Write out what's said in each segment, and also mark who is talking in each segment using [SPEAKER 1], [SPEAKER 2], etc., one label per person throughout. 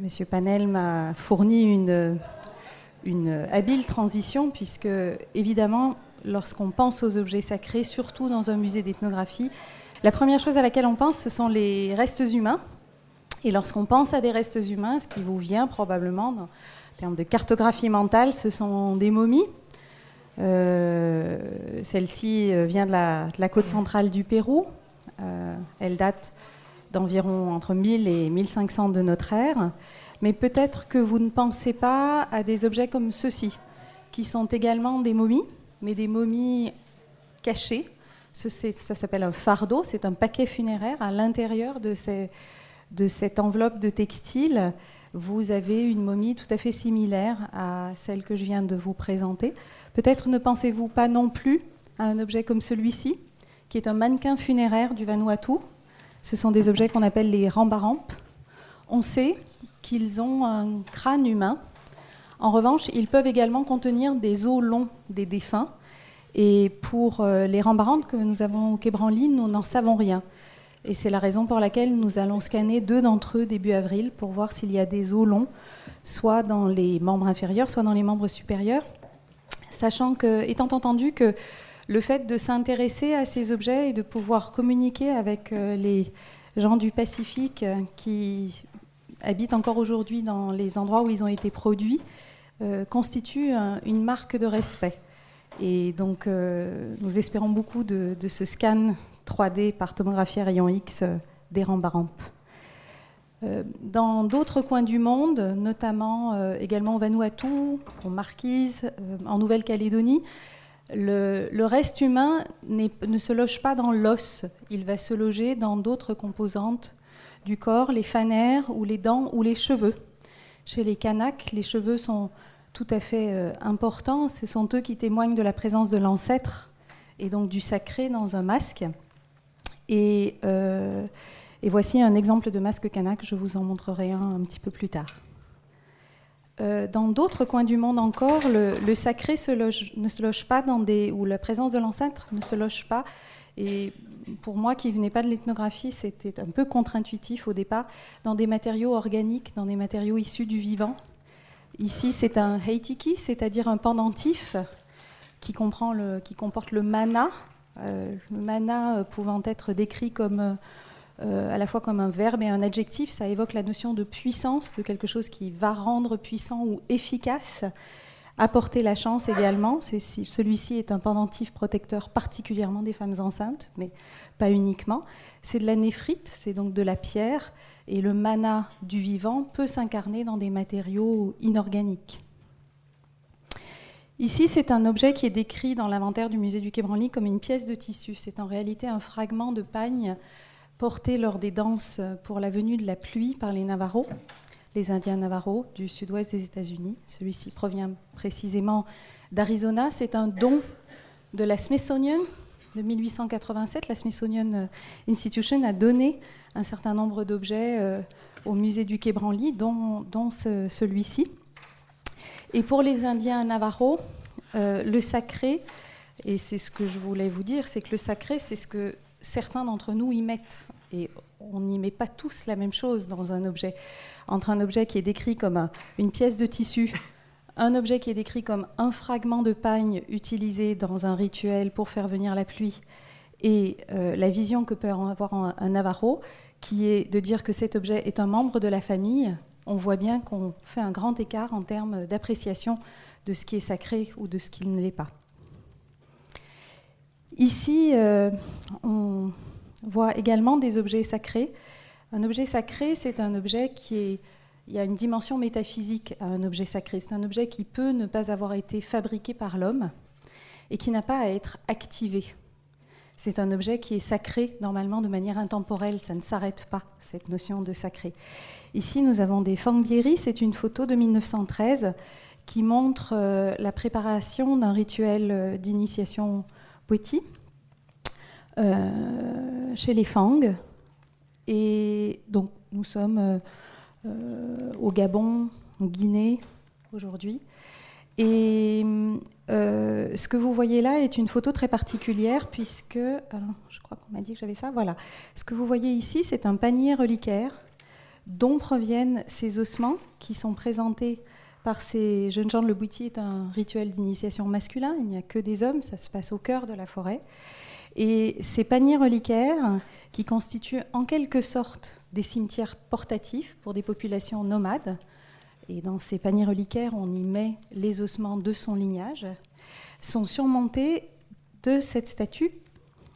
[SPEAKER 1] Monsieur Panel m'a fourni une, habile transition, puisque évidemment, lorsqu'on pense aux objets sacrés, surtout dans un musée d'ethnographie, la première chose à laquelle on pense, ce sont les restes humains. Et lorsqu'on pense à des restes humains, ce qui vous vient probablement en termes de cartographie mentale, ce sont des momies. Euh, celle-ci euh, vient de la, côte centrale du Pérou. Euh, elle date d'environ entre 1000 et 1500 de notre ère. Mais peut-être que vous ne pensez pas à des objets comme ceux-ci, qui sont également des momies, mais des momies cachées. Ça s'appelle un fardeau, c'est un paquet funéraire. À l'intérieur de, de cette enveloppe de textile, vous avez une momie tout à fait similaire à celle que je viens de vous présenter. Peut-être ne pensez-vous pas non plus à un objet comme celui-ci, qui est un mannequin funéraire du Vanuatu. Ce sont des objets qu'on appelle les rambarampes. On sait qu'ils ont un crâne humain. En revanche, ils peuvent également contenir des os longs des défunts. Et pour euh, les rambarantes que nous avons au Quai Branly, nous n'en savons rien. Et c'est la raison pour laquelle nous allons scanner deux d'entre eux début avril pour voir s'il y a des os longs, soit dans les membres inférieurs, soit dans les membres supérieurs. Sachant que, étant entendu que le fait de s'intéresser à ces objets et de pouvoir communiquer avec euh, les gens du Pacifique qui habitent encore aujourd'hui dans les endroits où ils ont été produits, euh, constitue une marque de respect. Et donc, euh, nous espérons beaucoup de, ce scan 3D par tomographie à rayon X euh, des Rambarampes. Dans d'autres coins du monde, notamment également au Vanuatu, en Marquise, en Nouvelle-Calédonie, le, reste humain ne se loge pas dans l'os, il va se loger dans d'autres composantes du corps, les fanères ou les dents ou les cheveux. Chez les Kanaks, les cheveux sont tout à fait euh, importants. Ce sont eux qui témoignent de la présence de l'ancêtre et donc du sacré dans un masque. Et, euh, voici un exemple de masque kanak, je vous en montrerai un un petit peu plus tard. Euh, dans d'autres coins du monde encore, le, sacré ne se loge pas dans des. ou la présence de l'ancêtre ne se loge pas. Et pour moi qui venais pas de l'ethnographie, c'était un peu contre-intuitif au départ, dans des matériaux organiques, dans des matériaux issus du vivant. Ici, c'est un heitiki, c'est-à-dire un pendentif qui, comprend qui comporte le mana, euh, le mana euh, pouvant être décrit comme à la fois comme un verbe et un adjectif, ça évoque la notion de puissance, de quelque chose qui va rendre puissant ou efficace. Apporter la chance également. Celui-ci est un pendentif protecteur particulièrement des femmes enceintes, mais pas uniquement. C'est de la néphrite, c'est donc de la pierre, et le mana du vivant peut s'incarner dans des matériaux inorganiques. Ici, c'est un objet qui est décrit dans l'inventaire du musée du Quai Branly comme une pièce de tissu. C'est en réalité un fragment de pagne porté lors des danses pour la venue de la pluie par les Navarros les Indiens Navarros du sud-ouest des États-Unis. Celui-ci provient précisément d'Arizona. C'est un don de la Smithsonian de 1887. La Smithsonian Institution a donné un certain nombre d'objets euh, au musée du Quai Branly, dont, celui-ci. Et pour les Indiens Navarros, euh, le sacré, et c'est ce que je voulais vous dire, c'est que le sacré, c'est ce que certains d'entre nous y mettent. Et on n'y met pas tous la même chose dans un objet. Entre un objet qui est décrit comme une pièce de tissu, un objet qui est décrit comme un fragment de pagne utilisé dans un rituel pour faire venir la pluie, et euh, la vision que peut avoir un, un Navarro, qui est de dire que cet objet est un membre de la famille, on voit bien qu'on fait un grand écart en termes d'appréciation de ce qui est sacré ou de ce qui ne l'est pas. Ici, euh, on, voit également des objets sacrés. Un objet sacré, c'est un objet qui est... Il y a une dimension métaphysique à un objet sacré. C'est un objet qui peut ne pas avoir été fabriqué par l'homme et qui n'a pas à être activé. C'est un objet qui est sacré normalement de manière intemporelle, ça ne s'arrête pas, cette notion de sacré. Ici, nous avons des Fangbiri, c'est une photo de 1913 qui montre euh, la préparation d'un rituel euh, d'initiation Euh, chez les Fang. Et donc, nous sommes euh, euh, au Gabon, en Guinée, aujourd'hui. Et ce que vous voyez là est une photo très particulière puisque, je crois qu'on m'a dit que j'avais ça, voilà. Ce que vous voyez ici, c'est un panier reliquaire dont proviennent ces ossements qui sont présentés par ces jeunes gens. Le bouti est un rituel d'initiation masculin, il n'y a que des hommes, ça se passe au cœur de la forêt. Et ces paniers reliquaires, qui constituent en quelque sorte des cimetières portatifs pour des populations nomades, et dans ces paniers reliquaires, on y met les ossements de son lignage, sont surmontés de cette statue.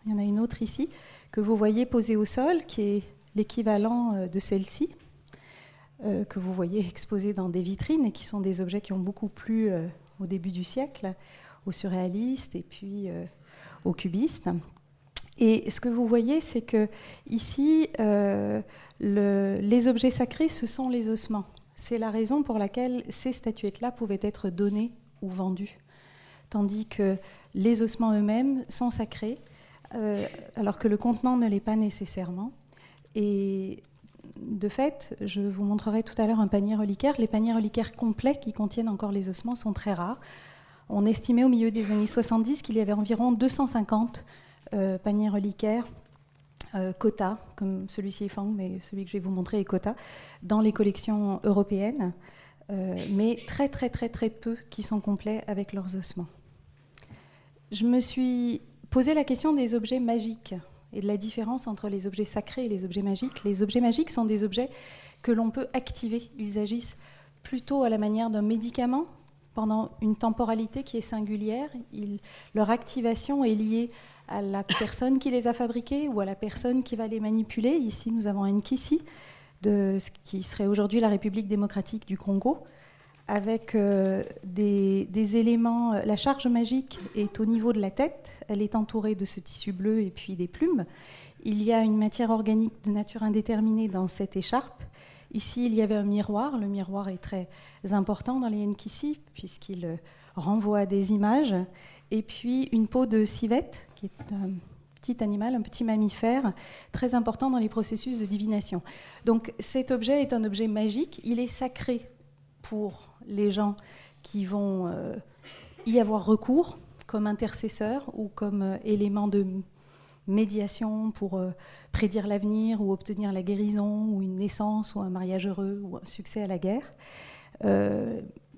[SPEAKER 1] Il y en a une autre ici que vous voyez posée au sol, qui est l'équivalent euh, de celle-ci, euh, que vous voyez exposée dans des vitrines et qui sont des objets qui ont beaucoup plu euh, au début du siècle aux surréalistes et puis aux cubistes. Et ce que vous voyez, c'est que ici, les objets sacrés, ce sont les ossements. C'est la raison pour laquelle ces statuettes-là pouvaient être données ou vendues, tandis que les ossements eux-mêmes sont sacrés, euh, alors que le contenant ne l'est pas nécessairement. Et de fait, je vous montrerai tout à l'heure un panier reliquaire. Les paniers reliquaires complets qui contiennent encore les ossements sont très rares. On estimait au milieu des années 70 qu'il y avait environ 250 euh, paniers reliquaires euh, quota, comme celui-ci est Fang, mais celui que je vais vous montrer est quota, dans les collections européennes, euh, mais très très très très peu qui sont complets avec leurs ossements. Je me suis posé la question des objets magiques et de la différence entre les objets sacrés et les objets magiques. Les objets magiques sont des objets que l'on peut activer. Ils agissent plutôt à la manière d'un médicament pendant une temporalité qui est singulière. leur activation est liée à la personne qui les a fabriqués ou à la personne qui va les manipuler. Ici, nous avons un Kissi, de ce qui serait aujourd'hui la République démocratique du Congo, avec euh, des, éléments. La charge magique est au niveau de la tête, elle est entourée de ce tissu bleu et puis des plumes. Il y a une matière organique de nature indéterminée dans cette écharpe. Ici, il y avait un miroir. Le miroir est très important dans les Nkisi, puisqu'il euh, renvoie à des images. Et puis une peau de civette, qui est un petit animal, un petit mammifère, très important dans les processus de divination. Donc cet objet est un objet magique, il est sacré pour les gens qui vont euh, y avoir recours comme intercesseur ou comme euh, élément de médiation pour euh, prédire l'avenir ou obtenir la guérison ou une naissance ou un mariage heureux ou un succès à la guerre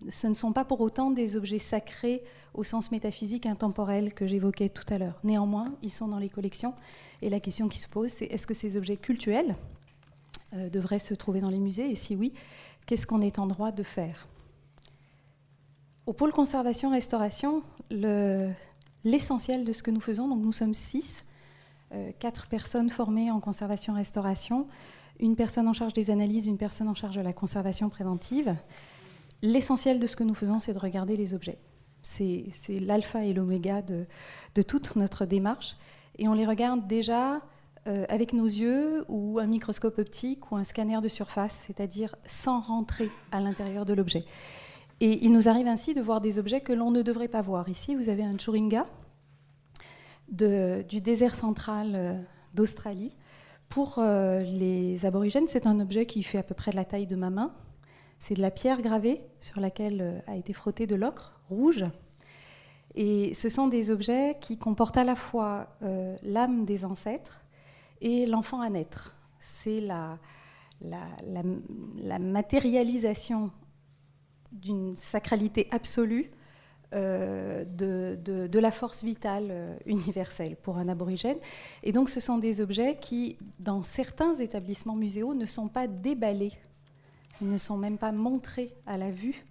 [SPEAKER 1] ce ne sont pas pour autant des objets sacrés au sens métaphysique intemporel que j'évoquais tout à l'heure. Néanmoins, ils sont dans les collections et la question qui se pose, c'est est-ce que ces objets cultuels euh, devraient se trouver dans les musées Et si oui, qu'est-ce qu'on est en droit de faire? Au pôle conservation-restauration, l'essentiel de ce que nous faisons, donc nous sommes six, euh, quatre personnes formées en conservation-restauration, une personne en charge des analyses, une personne en charge de la conservation préventive. L'essentiel de ce que nous faisons, c'est de regarder les objets. C'est l'alpha et l'oméga de, toute notre démarche. Et on les regarde déjà euh, avec nos yeux ou un microscope optique ou un scanner de surface, c'est-à-dire sans rentrer à l'intérieur de l'objet. Et il nous arrive ainsi de voir des objets que l'on ne devrait pas voir. Ici, vous avez un churinga du désert central euh, d'Australie. Pour euh, les aborigènes, c'est un objet qui fait à peu près la taille de ma main, c'est de la pierre gravée sur laquelle euh, a été frotté de l'ocre rouge. Et ce sont des objets qui comportent à la fois l'âme des ancêtres et l'enfant à naître. C'est la, matérialisation d'une sacralité absolue euh, de, de, la force vitale universelle pour un aborigène. Et donc ce sont des objets qui, dans certains établissements muséaux, ne sont pas déballés ils ne sont même pas montrés à la vue euh,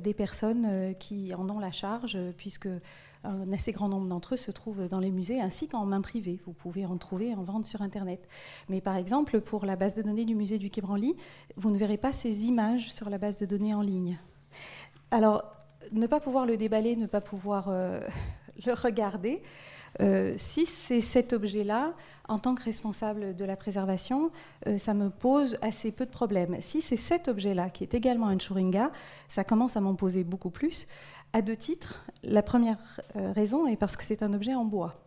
[SPEAKER 1] des personnes euh, qui en ont la charge, puisque un assez grand nombre d'entre eux se trouvent dans les musées ainsi qu'en main privée. Vous pouvez en trouver en vente sur Internet. Mais par exemple, pour la base de données du musée du Quai Branly, vous ne verrez pas ces images sur la base de données en ligne. Alors, ne pas pouvoir le déballer, ne pas pouvoir euh, le regarder, euh, si c'est cet objet-là, en tant que responsable de la préservation, euh, ça me pose assez peu de problèmes. Si c'est cet objet-là, qui est également un churinga, ça commence à m'en poser beaucoup plus, à deux titres. La première euh, raison est parce que c'est un objet en bois.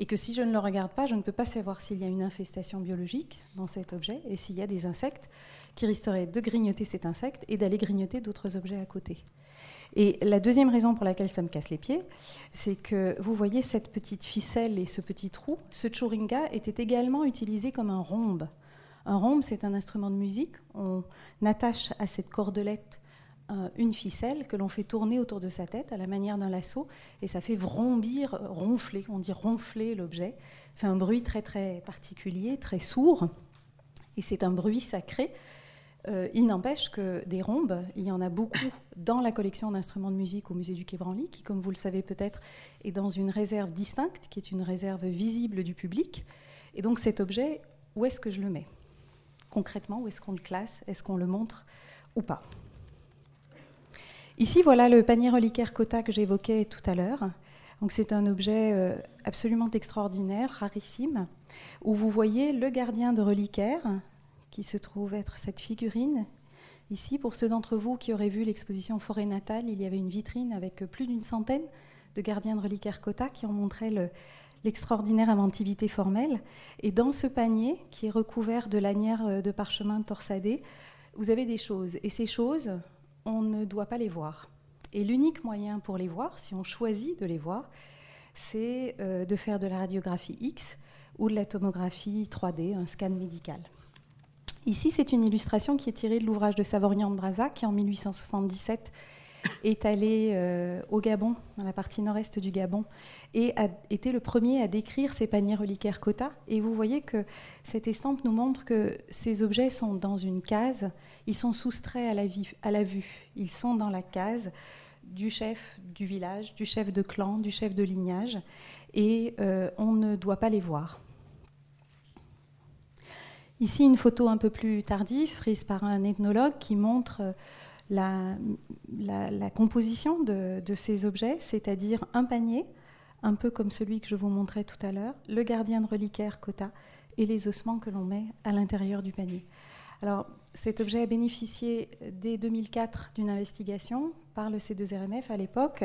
[SPEAKER 1] Et que si je ne le regarde pas, je ne peux pas savoir s'il y a une infestation biologique dans cet objet et s'il y a des insectes qui risqueraient de grignoter cet insecte et d'aller grignoter d'autres objets à côté. Et la deuxième raison pour laquelle ça me casse les pieds, c'est que vous voyez cette petite ficelle et ce petit trou. Ce churinga était également utilisé comme un rhombe. Un rhombe, c'est un instrument de musique. On attache à cette cordelette une ficelle que l'on fait tourner autour de sa tête à la manière d'un lasso et ça fait vrombir, ronfler, on dit ronfler l'objet, fait un bruit très très particulier, très sourd et c'est un bruit sacré. Euh, il n'empêche que des rhombes, il y en a beaucoup dans la collection d'instruments de musique au musée du Quai Branly, qui, comme vous le savez peut-être, est dans une réserve distincte, qui est une réserve visible du public. Et donc cet objet, où est-ce que je le mets? Concrètement, où est-ce qu'on le classe? Est-ce qu'on le montre ou pas? Ici, voilà le panier reliquaire Cota que j'évoquais tout à l'heure. Donc c'est un objet euh, absolument extraordinaire, rarissime, où vous voyez le gardien de reliquaire, qui se trouve être cette figurine. Ici, pour ceux d'entre vous qui auraient vu l'exposition Forêt natale, il y avait une vitrine avec plus d'une centaine de gardiens de reliquaire Cota qui ont montré l'extraordinaire inventivité formelle. Et dans ce panier, qui est recouvert de lanières euh, de parchemin torsadé, vous avez des choses. Et ces choses, on ne doit pas les voir. Et l'unique moyen pour les voir, si on choisit de les voir, c'est euh, de faire de la radiographie X ou de la tomographie 3D, un scan médical. Ici, c'est une illustration qui est tirée de l'ouvrage de Savorian de Braza, qui en 1877 est allé euh, au Gabon, dans la partie nord-est du Gabon, et a été le premier à décrire ces paniers reliquaires Kota. Et vous voyez que cette estampe nous montre que ces objets sont dans une case, ils sont soustraits à la, vue, ils sont dans la case du chef du village, du chef de clan, du chef de lignage, et euh, on ne doit pas les voir. Ici, une photo un peu plus tardive, prise par un ethnologue, qui montre euh, la, composition de, ces objets, c'est-à-dire un panier, un peu comme celui que je vous montrais tout à l'heure, le gardien de reliquaire Kota et les ossements que l'on met à l'intérieur du panier. Alors, cet objet a bénéficié dès 2004 d'une investigation par le C2RMF à l'époque.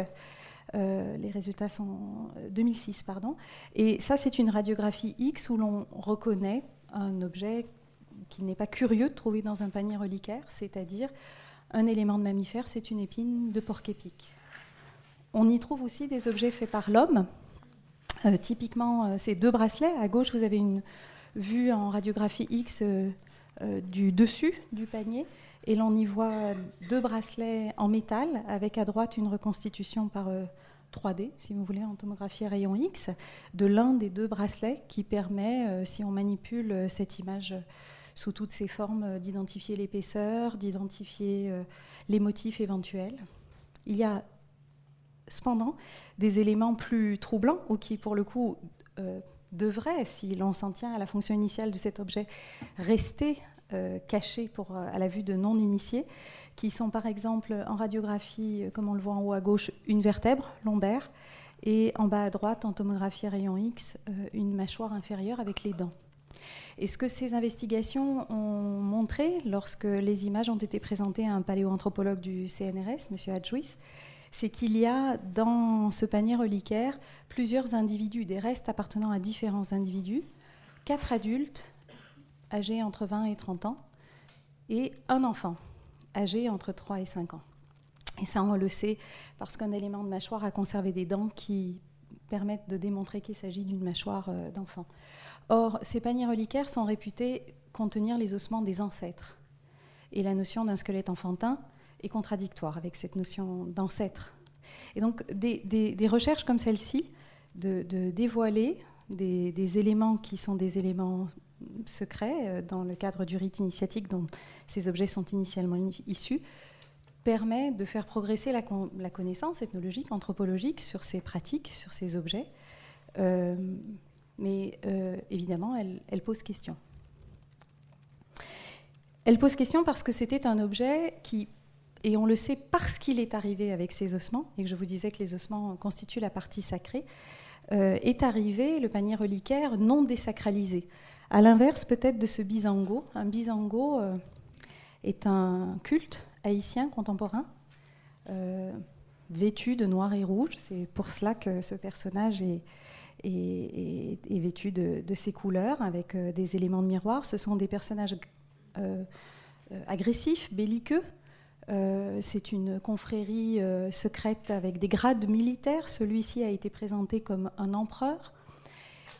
[SPEAKER 1] Euh, les résultats sont 2006, euh, pardon. Et ça, c'est une radiographie X où l'on reconnaît un objet qui n'est pas curieux de trouver dans un panier reliquaire, c'est-à-dire un élément de mammifère, c'est une épine de porc-épic. On y trouve aussi des objets faits par l'homme. Euh, typiquement, euh, ces deux bracelets. À gauche, vous avez une vue en radiographie X euh, du dessus du panier. Et l'on y voit deux bracelets en métal, avec à droite une reconstitution par 3D, si vous voulez, en tomographie à rayon X, de l'un des deux bracelets qui permet, si on manipule cette image sous toutes ses formes, euh, d'identifier l'épaisseur, d'identifier euh, les motifs éventuels. Il y a cependant des éléments plus troublants ou qui, pour le coup, euh, devraient, si l'on s'en tient à la fonction initiale de cet objet, rester cachés pour, à la vue de non-initiés, qui sont par exemple en radiographie, comme on le voit en haut à gauche, une vertèbre lombaire, et en bas à droite, en tomographie rayon X, une mâchoire inférieure avec les dents. Et ce que ces investigations ont montré lorsque les images ont été présentées à un paléoanthropologue du CNRS, M. Hadjouis, c'est qu'il y a dans ce panier reliquaire plusieurs individus, des restes appartenant à différents individus, quatre adultes âgés entre 20 et 30 ans, et un enfant âgé entre 3 et 5 ans. Et ça, on le sait parce qu'un élément de mâchoire a conservé des dents qui permettent de démontrer qu'il s'agit d'une mâchoire euh, d'enfant. Or, ces paniers reliquaires sont réputés contenir les ossements des ancêtres. Et la notion d'un squelette enfantin est contradictoire avec cette notion d'ancêtre. Et donc, des, recherches comme celle-ci, de, dévoiler des, éléments qui sont des éléments secrets euh, dans le cadre du rite initiatique dont ces objets sont initialement issus, permet de faire progresser la, connaissance ethnologique, anthropologique sur ces pratiques, sur ces objets. Euh, mais euh, évidemment, elle, pose question. Elle pose question parce que c'était un objet qui, et on le sait parce qu'il est arrivé avec ses ossements, et que je vous disais que les ossements constituent la partie sacrée, est arrivé le panier reliquaire non désacralisé. À l'inverse peut-être de ce bisango. Un bisango euh, est un culte haïtien contemporain, vêtu de noir et rouge. C'est pour cela que ce personnage est, vêtu de, ces couleurs avec euh, des éléments de miroir. Ce sont des personnages euh, euh, agressifs, belliqueux. C'est une confrérie secrète avec des grades militaires. Celui-ci a été présenté comme un empereur.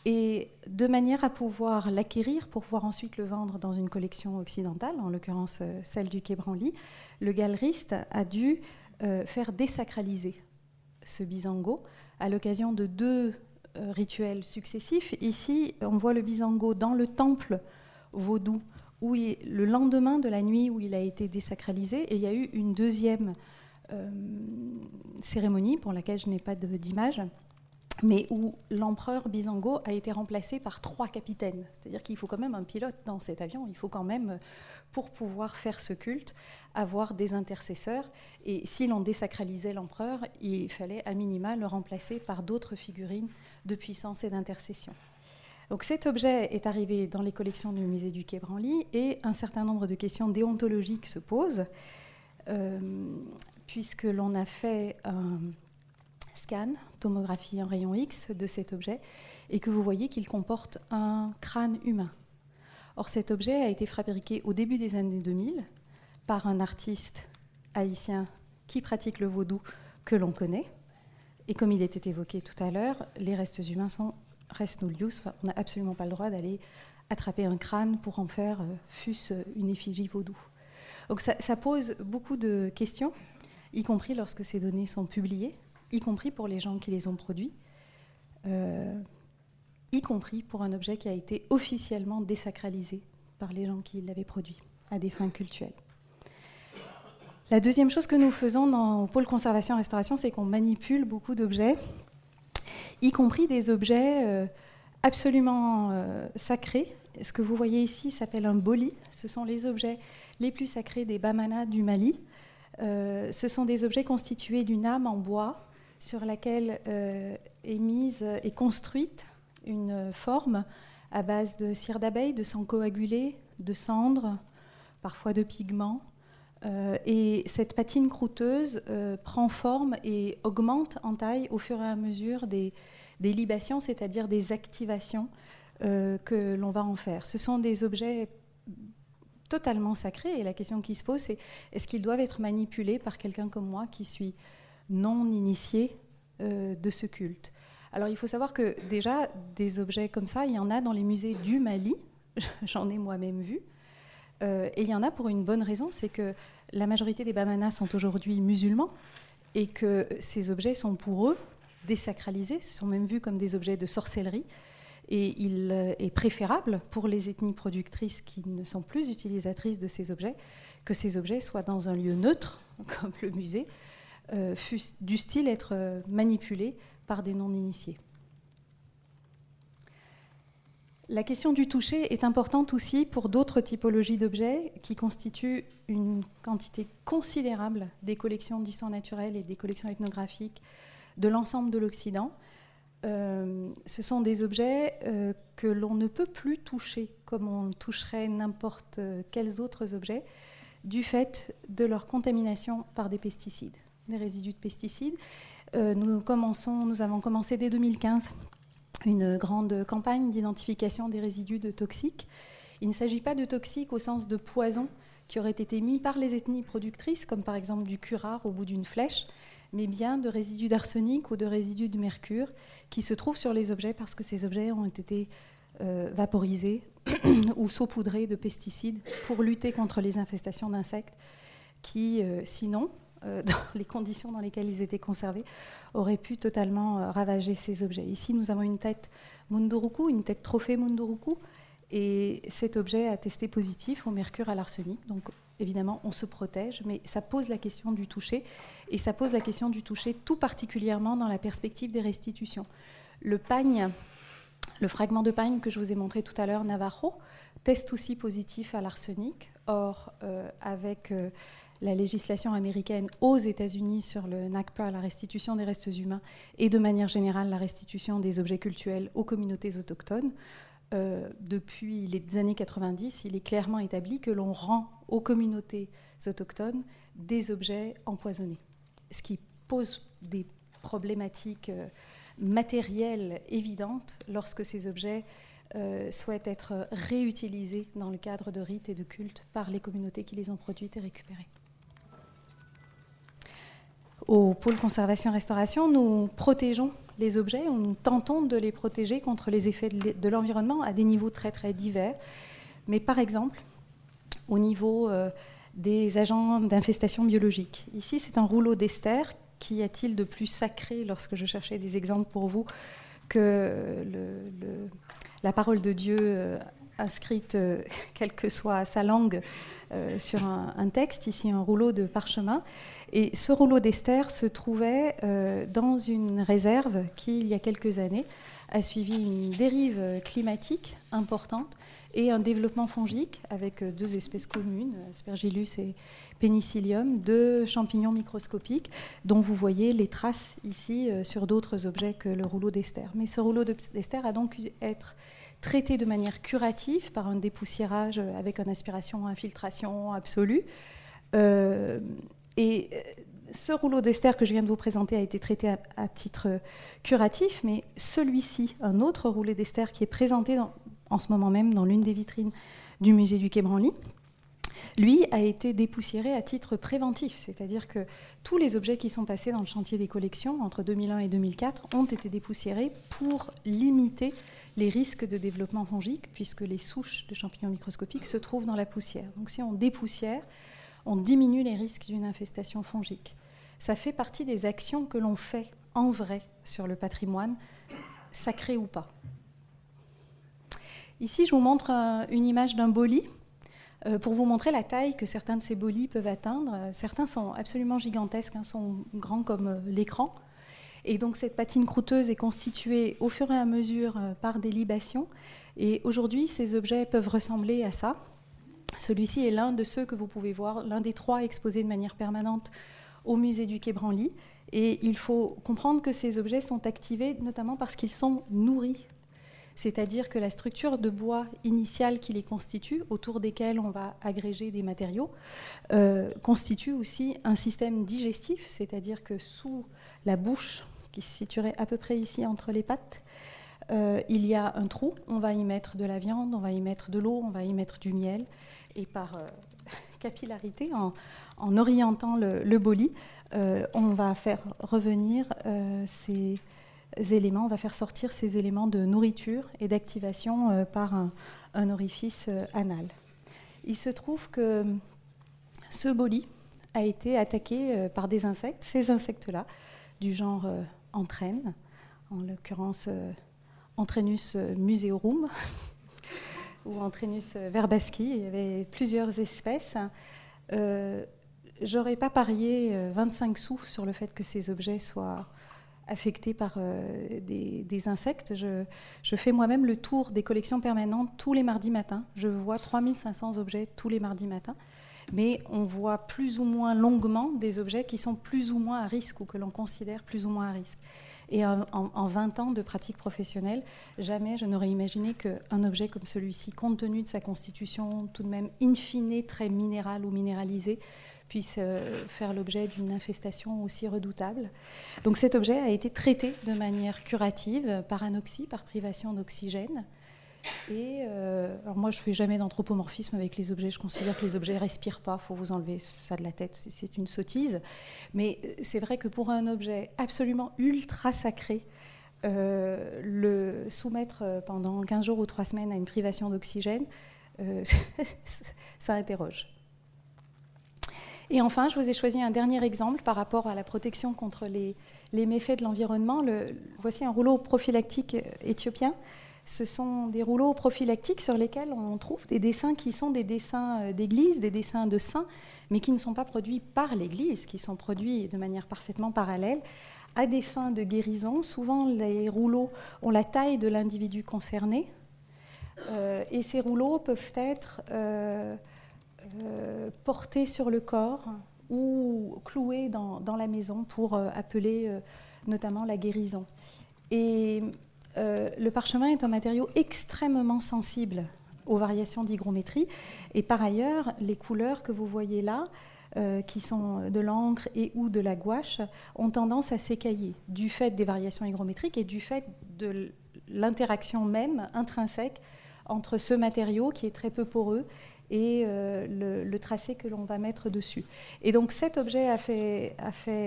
[SPEAKER 1] et de manière à pouvoir l'acquérir pour pouvoir ensuite le vendre dans une collection occidentale, en l'occurrence euh, celle du Quai Branly, le galeriste a dû euh, faire désacraliser ce bisango à l'occasion de deux euh, rituels successifs. Ici, on voit le bisango dans le temple vaudou, où le lendemain de la nuit où il a été désacralisé, et il y a eu une deuxième cérémonie pour laquelle je n'ai pas d'image mais où l'empereur Bisango a été remplacé par trois capitaines. C'est-à-dire qu'il faut quand même un pilote dans cet avion, il faut quand même, pour pouvoir faire ce culte, avoir des intercesseurs. Et si l'on désacralisait l'empereur, il fallait à minima le remplacer par d'autres figurines de puissance et d'intercession. Donc cet objet est arrivé dans les collections du musée du Quai Branly et un certain nombre de questions déontologiques se posent, euh, puisque l'on a fait un scan, tomographie en rayon X de cet objet, et que vous voyez qu'il comporte un crâne humain. Or, cet objet a été fabriqué au début des années 2000 par un artiste haïtien qui pratique le vaudou que l'on connaît. Et comme il était évoqué tout à l'heure, les restes humains sont res nullius. on n'a absolument pas le droit d'aller attraper un crâne pour en faire, euh, fût-ce une effigie vaudou. Donc ça, ça, pose beaucoup de questions, y compris lorsque ces données sont publiées y compris pour les gens qui les ont produits, euh, y compris pour un objet qui a été officiellement désacralisé par les gens qui l'avaient produit à des fins cultuelles. La deuxième chose que nous faisons dans le pôle conservation-restauration, c'est qu'on manipule beaucoup d'objets, y compris des objets euh, absolument euh, sacrés. Ce que vous voyez ici s'appelle un boli. Ce sont les objets les plus sacrés des Bamana du Mali. ce sont des objets constitués d'une âme en bois sur laquelle euh, est mise et construite une forme à base de cire d'abeille, de sang coagulé, de cendres, parfois de pigments. Euh, et cette patine croûteuse euh, prend forme et augmente en taille au fur et à mesure des, des libations, c'est-à-dire des activations que l'on va en faire. Ce sont des objets totalement sacrés et la question qui se pose, c'est est-ce qu'ils doivent être manipulés par quelqu'un comme moi qui suis non initiés euh, de ce culte? Alors il faut savoir que déjà, des objets comme ça, il y en a dans les musées du Mali, j'en ai moi-même vu, euh, et il y en a pour une bonne raison, c'est que la majorité des Bamanas sont aujourd'hui musulmans, et que ces objets sont pour eux désacralisés, sont même vus comme des objets de sorcellerie, et il euh, est préférable pour les ethnies productrices qui ne sont plus utilisatrices de ces objets que ces objets soient dans un lieu neutre, comme le musée, euh, du style être euh, manipulé par des non-initiés. La question du toucher est importante aussi pour d'autres typologies d'objets qui constituent une quantité considérable des collections d'histoire naturelle et des collections ethnographiques de l'ensemble de l'Occident. Euh, ce sont des objets que l'on ne peut plus toucher comme on toucherait n'importe quels autres objets du fait de leur contamination par des pesticides des résidus de pesticides. Euh, nous avons commencé dès 2015 une grande campagne d'identification des résidus de toxiques. Il ne s'agit pas de toxiques au sens de poison qui auraient été mis par les ethnies productrices, comme par exemple du curare au bout d'une flèche, mais bien de résidus d'arsenic ou de résidus de mercure qui se trouvent sur les objets parce que ces objets ont été euh, vaporisés ou saupoudrés de pesticides pour lutter contre les infestations d'insectes qui, euh, sinon, euh, dans les conditions dans lesquelles ils étaient conservés, auraient pu totalement euh, ravager ces objets. Ici, nous avons une tête Munduruku, une tête trophée Munduruku, et cet objet a testé positif au mercure à l'arsenic. Donc, évidemment, on se protège, mais ça pose la question du toucher, et ça pose la question du toucher tout particulièrement dans la perspective des restitutions. Le pagne, le fragment de pagne que je vous ai montré tout à l'heure, Navajo, teste aussi positif à l'arsenic. Or, euh, avec la législation américaine aux États-Unis sur le NACPA, la restitution des restes humains, et de manière générale la restitution des objets cultuels aux communautés autochtones, euh, depuis les années 90, il est clairement établi que l'on rend aux communautés autochtones des objets empoisonnés, ce qui pose des problématiques euh, matérielles évidentes lorsque ces objets euh, souhaitent être réutilisés dans le cadre de rites et de cultes par les communautés qui les ont produites et récupérées. Au pôle conservation-restauration, nous protégeons les objets, ou nous tentons de les protéger contre les effets de l'environnement à des niveaux très très divers. Mais par exemple, au niveau euh, des agents d'infestation biologique. Ici, c'est un rouleau d'ester. Qu'y a-t-il de plus sacré lorsque je cherchais des exemples pour vous que la parole de Dieu euh, inscrite, euh, quelle que soit sa langue, sur un, texte, ici un rouleau de parchemin. Et ce rouleau d'ester se trouvait dans une réserve qui, il y a quelques années, a suivi une dérive climatique importante et un développement fongique avec euh, deux espèces communes, Aspergillus et Penicillium, deux champignons microscopiques dont vous voyez les traces ici euh, sur d'autres objets que le rouleau d'ester. Mais ce rouleau d'ester a donc être traité de manière curative par un dépoussiérage avec une aspiration-infiltration absolue. Euh, et ce rouleau d'ester que je viens de vous présenter a été traité à, titre curatif, mais celui-ci, un autre rouleau d'ester qui est présenté en ce moment même dans l'une des vitrines du musée du Quai Branly, lui a été dépoussiéré à titre préventif, c'est-à-dire que tous les objets qui sont passés dans le chantier des collections entre 2001 et 2004 ont été dépoussiérés pour limiter les risques de développement fongique, puisque les souches de champignons microscopiques se trouvent dans la poussière. Donc si on dépoussière, on diminue les risques d'une infestation fongique. Ça fait partie des actions que l'on fait en vrai sur le patrimoine, sacré ou pas. Ici, je vous montre une image d'un bolis euh, pour vous montrer la taille que certains de ces bolis peuvent atteindre. Certains sont absolument gigantesques, hein, sont grands comme euh, l'écran. Et donc cette patine croûteuse est constituée au fur et à mesure euh, par des libations. Et aujourd'hui, ces objets peuvent ressembler à ça. Celui-ci est l'un de ceux que vous pouvez voir, l'un des trois exposés de manière permanente au musée du Quai Branly. Et il faut comprendre que ces objets sont activés notamment parce qu'ils sont nourris c'est-à-dire que la structure de bois initiale qui les constitue, autour desquels on va agréger des matériaux, euh, constitue aussi un système digestif, c'est-à-dire que sous la bouche, qui se situerait à peu près ici entre les pattes, euh, il y a un trou, on va y mettre de la viande, on va y mettre de l'eau, on va y mettre du miel, et par euh, capillarité, en, orientant le, le on va faire revenir ces éléments, on va faire sortir ces éléments de nourriture et d'activation euh, par un, orifice euh, anal. Il se trouve que ce boli a été attaqué euh, par des insectes, ces insectes-là, du genre entraîne, en l'occurrence Entrainus museorum ou Entrainus verbasci. Il y avait plusieurs espèces. J'aurais pas parié 25 sous sur le fait que ces objets soient affectés par euh, des, insectes. Je, fais moi-même le tour des collections permanentes tous les mardis matins. Je vois 3500 objets tous les mardis matins. Mais on voit plus ou moins longuement des objets qui sont plus ou moins à risque ou que l'on considère plus ou moins à risque. Et en, en, 20 ans de pratique professionnelle, jamais je n'aurais imaginé qu'un objet comme celui-ci, compte tenu de sa constitution tout de même in fine très minérale ou minéralisée, puisse euh, faire l'objet d'une infestation aussi redoutable. Donc cet objet a été traité de manière curative par anoxie, par privation d'oxygène. Et euh, alors moi, je ne fais jamais d'anthropomorphisme avec les objets. Je considère que les objets respirent pas. Il faut vous enlever ça de la tête. C'est une sottise. Mais euh, c'est vrai que pour un objet absolument ultra sacré, le soumettre pendant 15 jours ou 3 semaines à une privation d'oxygène, ça interroge. Et enfin, je vous ai choisi un dernier exemple par rapport à la protection contre les, méfaits de l'environnement. voici un rouleau prophylactique éthiopien. Ce sont des rouleaux prophylactiques sur lesquels on trouve des dessins qui sont des dessins euh, d'église, des dessins de saints, mais qui ne sont pas produits par l'Église, qui sont produits de manière parfaitement parallèle à des fins de guérison. Souvent, les rouleaux ont la taille de l'individu concerné, euh, et ces rouleaux peuvent être euh, euh, porté sur le corps ou cloué dans, la maison pour euh, appeler euh, notamment la guérison. Et le parchemin est un matériau extrêmement sensible aux variations d'hygrométrie. Et par ailleurs, les couleurs que vous voyez là, qui sont de l'encre et ou de la gouache, ont tendance à s'écailler du fait des variations hygrométriques et du fait de l'interaction même intrinsèque entre ce matériau qui est très peu poreux et euh, le, tracé que l'on va mettre dessus. Et donc cet objet a, fait,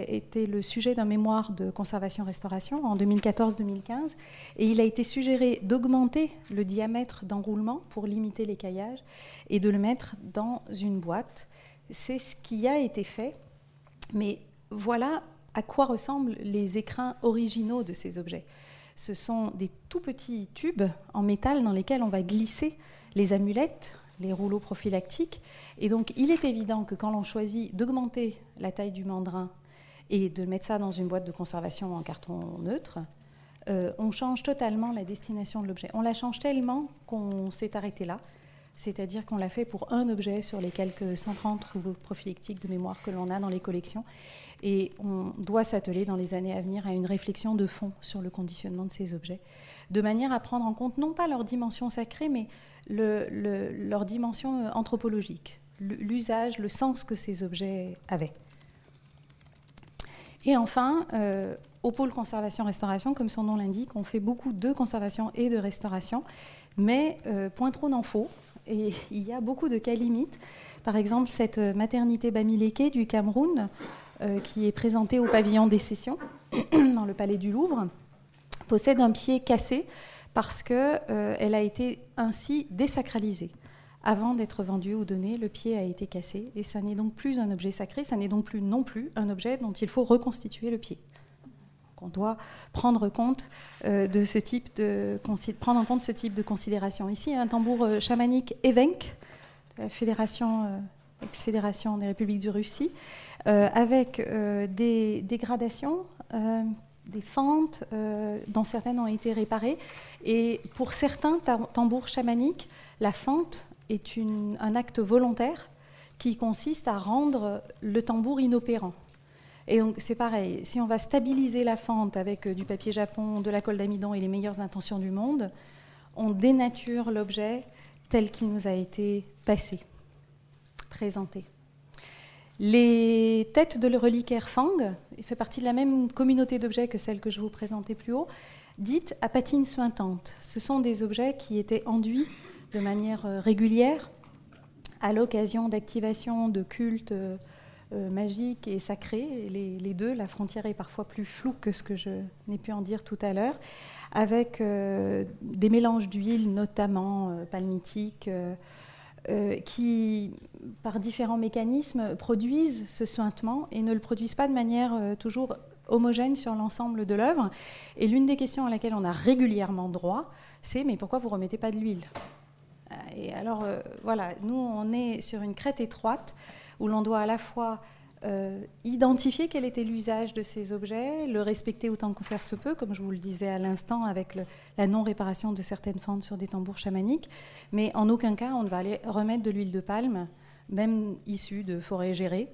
[SPEAKER 1] été le sujet d'un mémoire de conservation-restauration en 2014-2015 et il a été suggéré d'augmenter le diamètre d'enroulement pour limiter les caillages et de le mettre dans une boîte. C'est ce qui a été fait, mais voilà à quoi ressemblent les écrins originaux de ces objets. Ce sont des tout petits tubes en métal dans lesquels on va glisser les amulettes, les rouleaux prophylactiques. Et donc, il est évident que quand l'on choisit d'augmenter la taille du mandrin et de mettre ça dans une boîte de conservation en carton neutre, euh, on change totalement la destination de l'objet. On la change tellement qu'on s'est arrêté là. C'est-à-dire qu'on l'a fait pour un objet sur les quelques 130 rouleaux prophylactiques de mémoire que l'on a dans les collections. Et on doit s'atteler dans les années à venir à une réflexion de fond sur le conditionnement de ces objets, de manière à prendre en compte non pas leur dimension sacrée, mais leur dimension euh, anthropologique, l'usage, le sens que ces objets avaient. Et enfin, euh, au pôle conservation-restauration, comme son nom l'indique, on fait beaucoup de conservation et de restauration, mais euh, point trop n'en faut. Et il y a beaucoup de cas limites. Par exemple, cette maternité Bamileke du Cameroun, qui est présentée au pavillon des sessions, dans le palais du Louvre, possède un pied cassé parce qu'elle euh, a été ainsi désacralisée. Avant d'être vendue ou donnée, le pied a été cassé et ça n'est donc plus un objet sacré, ça n'est donc plus non plus un objet dont il faut reconstituer le pied. on doit prendre compte euh, de ce type de prendre en compte ce type de considération. Ici, un tambour euh, chamanique Evenk, la fédération ex-fédération des républiques de Russie, avec des dégradations des fentes euh, dont certaines ont été réparées. Et pour certains tambours chamaniques, la fente est un acte volontaire qui consiste à rendre le tambour inopérant. Et donc c'est pareil, si on va stabiliser la fente avec euh, du papier japon, de la colle d'amidon et les meilleures intentions du monde, on dénature l'objet tel qu'il nous a été passé, présenté. Les têtes de reliquaire Fang, fait partie de la même communauté d'objets que celle que je vous présentais plus haut, dites à patine sointante. Ce sont des objets qui étaient enduits de manière euh, régulière à l'occasion d'activations de cultes euh, euh, magiques et sacrés, les, deux. La frontière est parfois plus floue que ce que je n'ai pu en dire tout à l'heure, avec des mélanges d'huile, notamment palmitiques euh, qui, par différents mécanismes, produisent ce sointement et ne le produisent pas de manière euh, toujours homogène sur l'ensemble de l'œuvre. Et l'une des questions à laquelle on a régulièrement droit, c'est mais pourquoi vous remettez pas de l'huile? Euh, Et alors voilà, nous on est sur une crête étroite où l'on doit à la fois euh, identifier quel était l'usage de ces objets, le respecter autant que faire se peut, comme je vous le disais à l'instant avec la non-réparation de certaines fentes sur des tambours chamaniques, mais en aucun cas on ne va aller remettre de l'huile de palme, même issue de forêts gérées,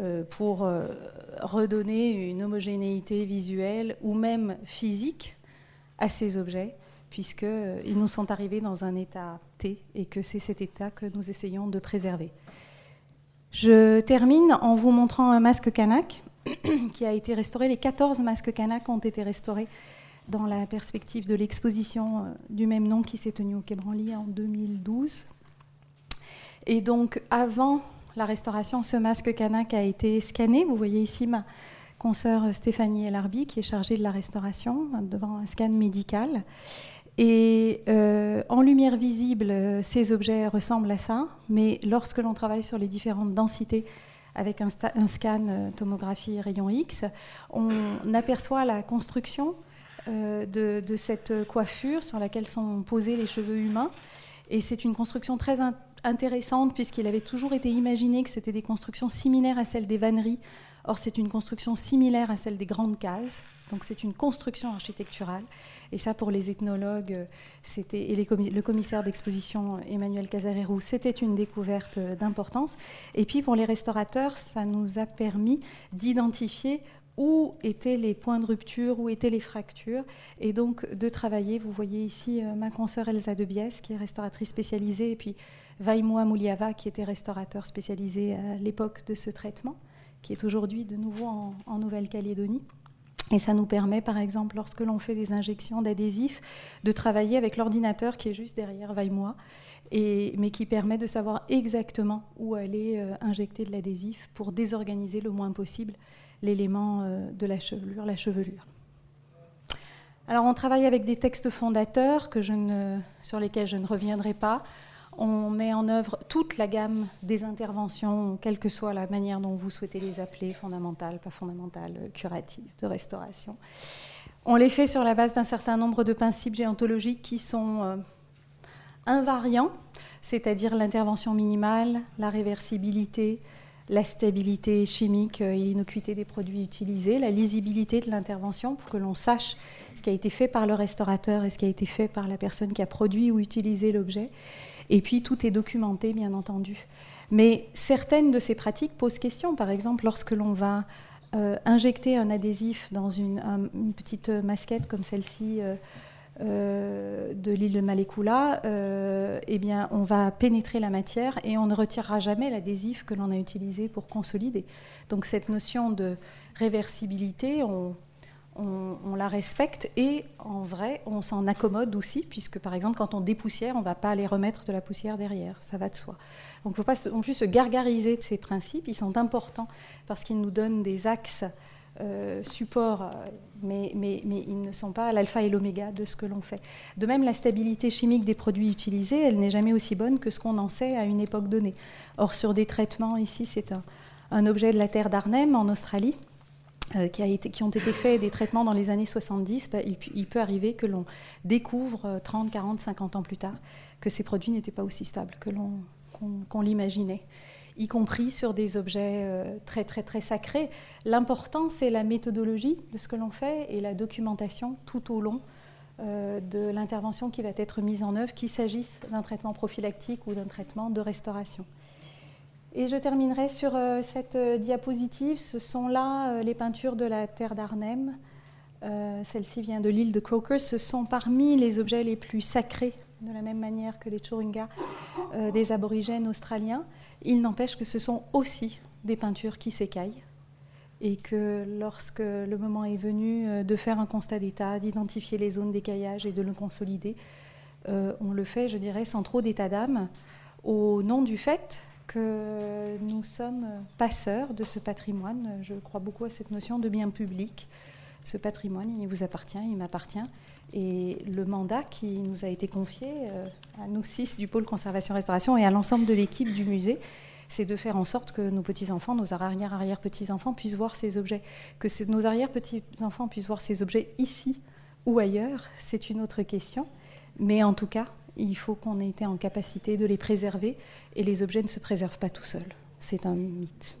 [SPEAKER 1] euh, pour euh, redonner une homogénéité visuelle ou même physique à ces objets, puisqu'ils nous sont arrivés dans un état T et que c'est cet état que nous essayons de préserver. Je termine en vous montrant un masque Kanak qui a été restauré. Les 14 masques Kanak ont été restaurés dans la perspective de l'exposition euh, du même nom qui s'est tenue au Quai Branly en 2012. Et donc, avant la restauration, ce masque Kanak a été scanné. Vous voyez ici ma consoeur Stéphanie Elarbi qui est chargée de la restauration devant un scan médical. Et euh, en lumière visible, ces objets ressemblent à ça, mais lorsque l'on travaille sur les différentes densités avec un, scan euh, tomographie rayon X, on aperçoit la construction euh, de, cette coiffure sur laquelle sont posés les cheveux humains. Et c'est une construction très intéressante puisqu'il avait toujours été imaginé que c'était des constructions similaires à celles des vanneries. Or, c'est une construction similaire à celle des grandes cases. Donc, c'est une construction architecturale. Et ça, pour les ethnologues et le commissaire d'exposition Emmanuel Casarero, c'était une découverte euh, d'importance. Et puis pour les restaurateurs, ça nous a permis d'identifier où étaient les points de rupture, où étaient les fractures, et donc de travailler. Vous voyez ici euh, ma consoeur Elsa de Biès, qui est restauratrice spécialisée, et puis Vaimoa Mouliava, qui était restaurateur spécialisé à l'époque de ce traitement, qui est aujourd'hui de nouveau en Nouvelle-Calédonie. Et ça nous permet, par exemple, lorsque l'on fait des injections d'adhésifs, de travailler avec l'ordinateur qui est juste derrière Vaille-moi, mais qui permet de savoir exactement où aller euh, injecter de l'adhésif pour désorganiser le moins possible l'élément euh, de la chevelure, la chevelure. Alors on travaille avec des textes fondateurs que je ne, sur lesquels je ne reviendrai pas. On met en œuvre toute la gamme des interventions, quelle que soit la manière dont vous souhaitez les appeler, fondamentales, pas fondamentales, curatives, de restauration. On les fait sur la base d'un certain nombre de principes géontologiques qui sont euh, invariants, c'est-à-dire l'intervention minimale, la réversibilité, la stabilité chimique et l'innocuité des produits utilisés, la lisibilité de l'intervention pour que l'on sache ce qui a été fait par le restaurateur et ce qui a été fait par la personne qui a produit ou utilisé l'objet. Et puis tout est documenté, bien entendu. Mais certaines de ces pratiques posent question. Par exemple, lorsque l'on va euh, injecter un adhésif dans une, petite masquette comme celle-ci euh, euh, de l'île de Malekula, eh bien, on va pénétrer la matière et on ne retirera jamais l'adhésif que l'on a utilisé pour consolider. Donc cette notion de réversibilité, on, on, la respecte et en vrai, on s'en accommode aussi, puisque par exemple, quand on dépoussière, on ne va pas aller remettre de la poussière derrière, ça va de soi. Donc il ne faut pas non plus se gargariser de ces principes, ils sont importants parce qu'ils nous donnent des axes euh, supports, mais, mais, ils ne sont pas l'alpha et l'oméga de ce que l'on fait. De même, la stabilité chimique des produits utilisés, elle n'est jamais aussi bonne que ce qu'on en sait à une époque donnée. Or, sur des traitements, ici, c'est un, objet de la terre d'Arnhem en Australie euh, été, qui, ont été faits des traitements dans les années 70, bah, il, peut arriver que l'on découvre 30, 40, 50 ans plus tard que ces produits n'étaient pas aussi stables que l'on, qu'on, l'imaginait, y compris sur des objets euh, très très très sacrés. L'important, c'est la méthodologie de ce que l'on fait et la documentation tout au long euh, de l'intervention qui va être mise en œuvre, qu'il s'agisse d'un traitement prophylactique ou d'un traitement de restauration. Et je terminerai sur euh, cette euh, diapositive. Ce sont là euh, les peintures de la terre d'Arnhem. Celle-ci vient de l'île de Croker. Ce sont parmi les objets les plus sacrés, de la même manière que les Churunga des aborigènes australiens. Il n'empêche que ce sont aussi des peintures qui s'écaillent et que lorsque le moment est venu de faire un constat d'état, d'identifier les zones d'écaillage et de le consolider, on le fait, je dirais, sans trop d'état d'âme, au nom du fait que nous sommes passeurs de ce patrimoine. Je crois beaucoup à cette notion de bien public. Ce patrimoine, il vous appartient, il m'appartient. Et le mandat qui nous a été confié euh, à nous six du pôle conservation-restauration et à l'ensemble de l'équipe du musée, c'est de faire en sorte que nos petits-enfants, nos arrière-arrière-petits-enfants puissent voir ces objets. Que nos arrière-petits-enfants puissent voir ces objets ici ou ailleurs, c'est une autre question. Mais en tout cas, il faut qu'on ait été en capacité de les préserver et les objets ne se préservent pas tout seuls. C'est un mythe.